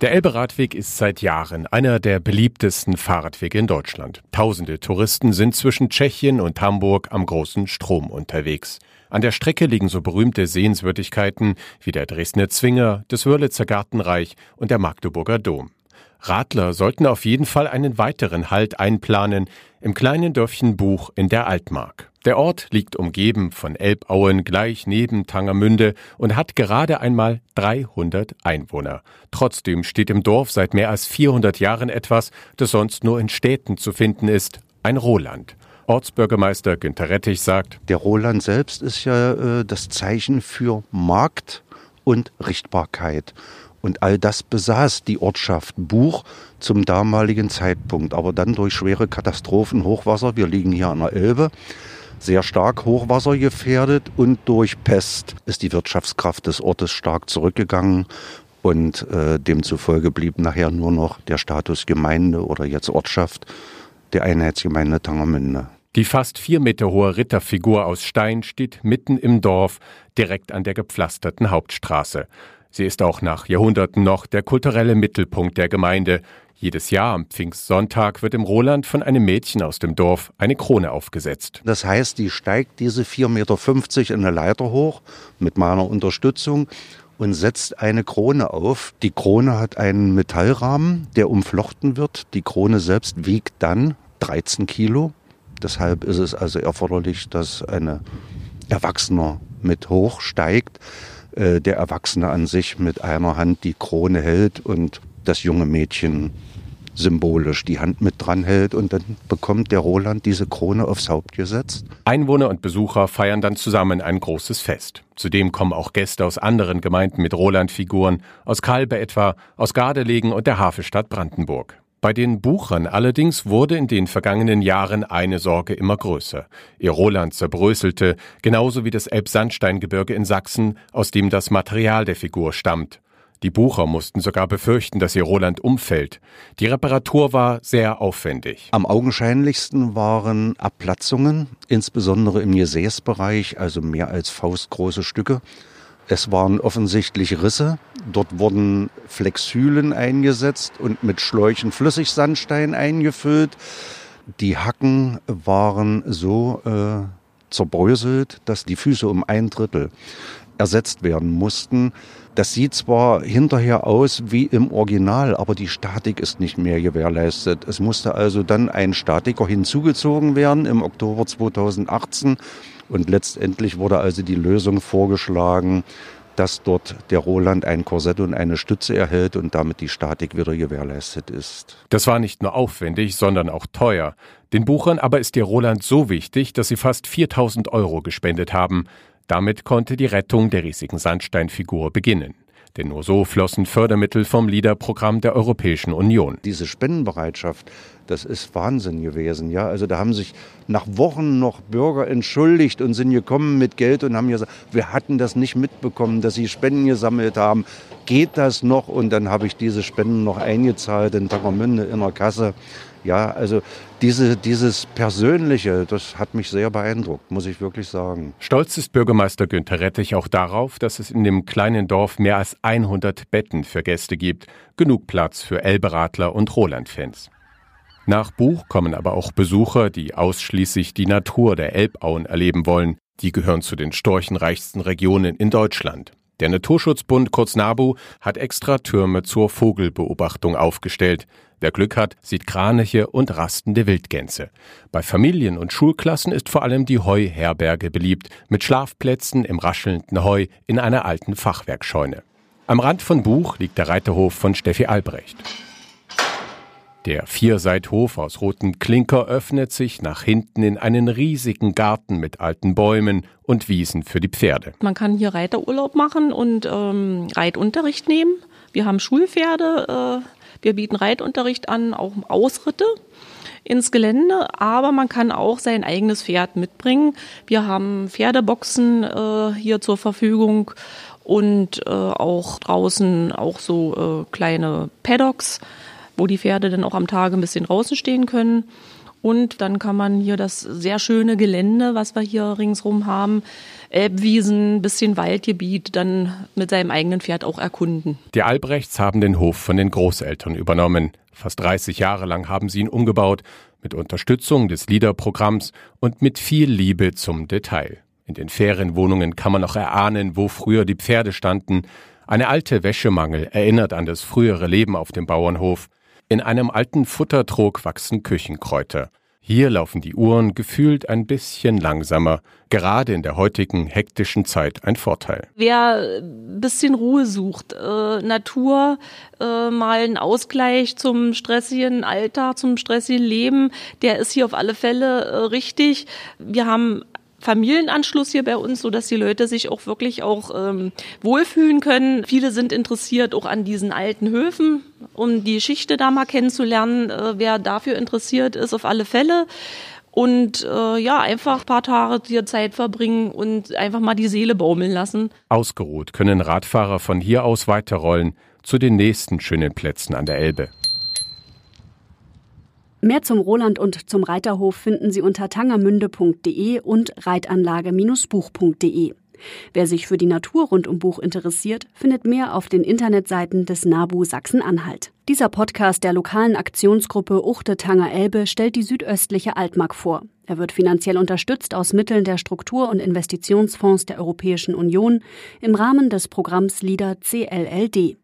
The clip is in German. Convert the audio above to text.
Der Elbe-Radweg ist seit Jahren einer der beliebtesten Fahrradwege in Deutschland. Tausende Touristen sind zwischen Tschechien und Hamburg am großen Strom unterwegs. An der Strecke liegen so berühmte Sehenswürdigkeiten wie der Dresdner Zwinger, das Wörlitzer Gartenreich und der Magdeburger Dom. Radler sollten auf jeden Fall einen weiteren Halt einplanen im kleinen Dörfchen Buch in der Altmark. Der Ort liegt umgeben von Elbauen gleich neben Tangermünde und hat gerade einmal 300 Einwohner. Trotzdem steht im Dorf seit mehr als 400 Jahren etwas, das sonst nur in Städten zu finden ist, ein Roland. Ortsbürgermeister Günter Rettich sagt, der Roland selbst ist ja äh, das Zeichen für Markt und Richtbarkeit. Und all das besaß die Ortschaft Buch zum damaligen Zeitpunkt. Aber dann durch schwere Katastrophen, Hochwasser, wir liegen hier an der Elbe, sehr stark Hochwasser gefährdet und durch Pest ist die Wirtschaftskraft des Ortes stark zurückgegangen und äh, demzufolge blieb nachher nur noch der Status Gemeinde oder jetzt Ortschaft der Einheitsgemeinde Tangermünde. Die fast vier Meter hohe Ritterfigur aus Stein steht mitten im Dorf, direkt an der gepflasterten Hauptstraße. Sie ist auch nach Jahrhunderten noch der kulturelle Mittelpunkt der Gemeinde. Jedes Jahr am Pfingstsonntag wird im Roland von einem Mädchen aus dem Dorf eine Krone aufgesetzt. Das heißt, die steigt diese 4,50 Meter in eine Leiter hoch mit meiner Unterstützung und setzt eine Krone auf. Die Krone hat einen Metallrahmen, der umflochten wird. Die Krone selbst wiegt dann 13 Kilo. Deshalb ist es also erforderlich, dass eine Erwachsener mit hochsteigt. Äh, der Erwachsene an sich mit einer Hand die Krone hält und das junge Mädchen symbolisch die Hand mit dran hält und dann bekommt der Roland diese Krone aufs Haupt gesetzt. Einwohner und Besucher feiern dann zusammen ein großes Fest. Zudem kommen auch Gäste aus anderen Gemeinden mit Roland-Figuren, aus Kalbe etwa, aus Gardelegen und der Hafenstadt Brandenburg. Bei den Buchern allerdings wurde in den vergangenen Jahren eine Sorge immer größer. Ihr Roland zerbröselte, genauso wie das Elbsandsteingebirge in Sachsen, aus dem das Material der Figur stammt. Die Bucher mussten sogar befürchten, dass ihr Roland umfällt. Die Reparatur war sehr aufwendig. Am augenscheinlichsten waren Abplatzungen, insbesondere im Gesäßbereich, also mehr als faustgroße Stücke. Es waren offensichtlich Risse. Dort wurden Flexylen eingesetzt und mit Schläuchen Flüssigsandstein eingefüllt. Die Hacken waren so äh, zerbröselt, dass die Füße um ein Drittel ersetzt werden mussten. Das sieht zwar hinterher aus wie im Original, aber die Statik ist nicht mehr gewährleistet. Es musste also dann ein Statiker hinzugezogen werden im Oktober 2018 und letztendlich wurde also die Lösung vorgeschlagen, dass dort der Roland ein Korsett und eine Stütze erhält und damit die Statik wieder gewährleistet ist. Das war nicht nur aufwendig, sondern auch teuer. Den Buchern aber ist der Roland so wichtig, dass sie fast 4000 Euro gespendet haben. Damit konnte die Rettung der riesigen Sandsteinfigur beginnen. Denn nur so flossen Fördermittel vom LIDA-Programm der Europäischen Union. Diese Spendenbereitschaft, das ist Wahnsinn gewesen. Ja, also da haben sich nach Wochen noch Bürger entschuldigt und sind gekommen mit Geld und haben gesagt, wir hatten das nicht mitbekommen, dass sie Spenden gesammelt haben. Geht das noch? Und dann habe ich diese Spenden noch eingezahlt in Tackermünde in der Kasse. Ja, also diese, dieses Persönliche, das hat mich sehr beeindruckt, muss ich wirklich sagen. Stolz ist Bürgermeister Günter Rettich auch darauf, dass es in dem kleinen Dorf mehr als 100 Betten für Gäste gibt. Genug Platz für Elberadler und Roland-Fans. Nach Buch kommen aber auch Besucher, die ausschließlich die Natur der Elbauen erleben wollen. Die gehören zu den storchenreichsten Regionen in Deutschland. Der Naturschutzbund kurz NABU hat extra Türme zur Vogelbeobachtung aufgestellt. Wer Glück hat, sieht Kraniche und rastende Wildgänse. Bei Familien und Schulklassen ist vor allem die Heuherberge beliebt, mit Schlafplätzen im raschelnden Heu in einer alten Fachwerkscheune. Am Rand von Buch liegt der Reiterhof von Steffi Albrecht. Der Vierseithof aus rotem Klinker öffnet sich nach hinten in einen riesigen Garten mit alten Bäumen und Wiesen für die Pferde. Man kann hier Reiterurlaub machen und ähm, Reitunterricht nehmen. Wir haben Schulpferde, äh, wir bieten Reitunterricht an, auch Ausritte ins Gelände, aber man kann auch sein eigenes Pferd mitbringen. Wir haben Pferdeboxen äh, hier zur Verfügung und äh, auch draußen auch so äh, kleine Paddocks, wo die Pferde dann auch am Tage ein bisschen draußen stehen können. Und dann kann man hier das sehr schöne Gelände, was wir hier ringsrum haben, Elbwiesen, bisschen Waldgebiet, dann mit seinem eigenen Pferd auch erkunden. Die Albrechts haben den Hof von den Großeltern übernommen. Fast 30 Jahre lang haben sie ihn umgebaut, mit Unterstützung des LIDER-Programms und mit viel Liebe zum Detail. In den Ferienwohnungen kann man noch erahnen, wo früher die Pferde standen. Eine alte Wäschemangel erinnert an das frühere Leben auf dem Bauernhof. In einem alten Futtertrog wachsen Küchenkräuter. Hier laufen die Uhren gefühlt ein bisschen langsamer, gerade in der heutigen hektischen Zeit ein Vorteil. Wer ein bisschen Ruhe sucht, äh, Natur, äh, mal einen Ausgleich zum stressigen Alltag, zum stressigen Leben, der ist hier auf alle Fälle äh, richtig. Wir haben Familienanschluss hier bei uns, so dass die Leute sich auch wirklich auch ähm, wohlfühlen können. Viele sind interessiert auch an diesen alten Höfen, um die Geschichte da mal kennenzulernen. Äh, wer dafür interessiert ist, auf alle Fälle. Und äh, ja, einfach ein paar Tage hier Zeit verbringen und einfach mal die Seele baumeln lassen. Ausgeruht können Radfahrer von hier aus weiterrollen zu den nächsten schönen Plätzen an der Elbe. Mehr zum Roland und zum Reiterhof finden Sie unter tangermünde.de und reitanlage-buch.de. Wer sich für die Natur rund um Buch interessiert, findet mehr auf den Internetseiten des NABU Sachsen-Anhalt. Dieser Podcast der lokalen Aktionsgruppe Uchte Tanger Elbe stellt die südöstliche Altmark vor. Er wird finanziell unterstützt aus Mitteln der Struktur- und Investitionsfonds der Europäischen Union im Rahmen des Programms LIDA CLLD.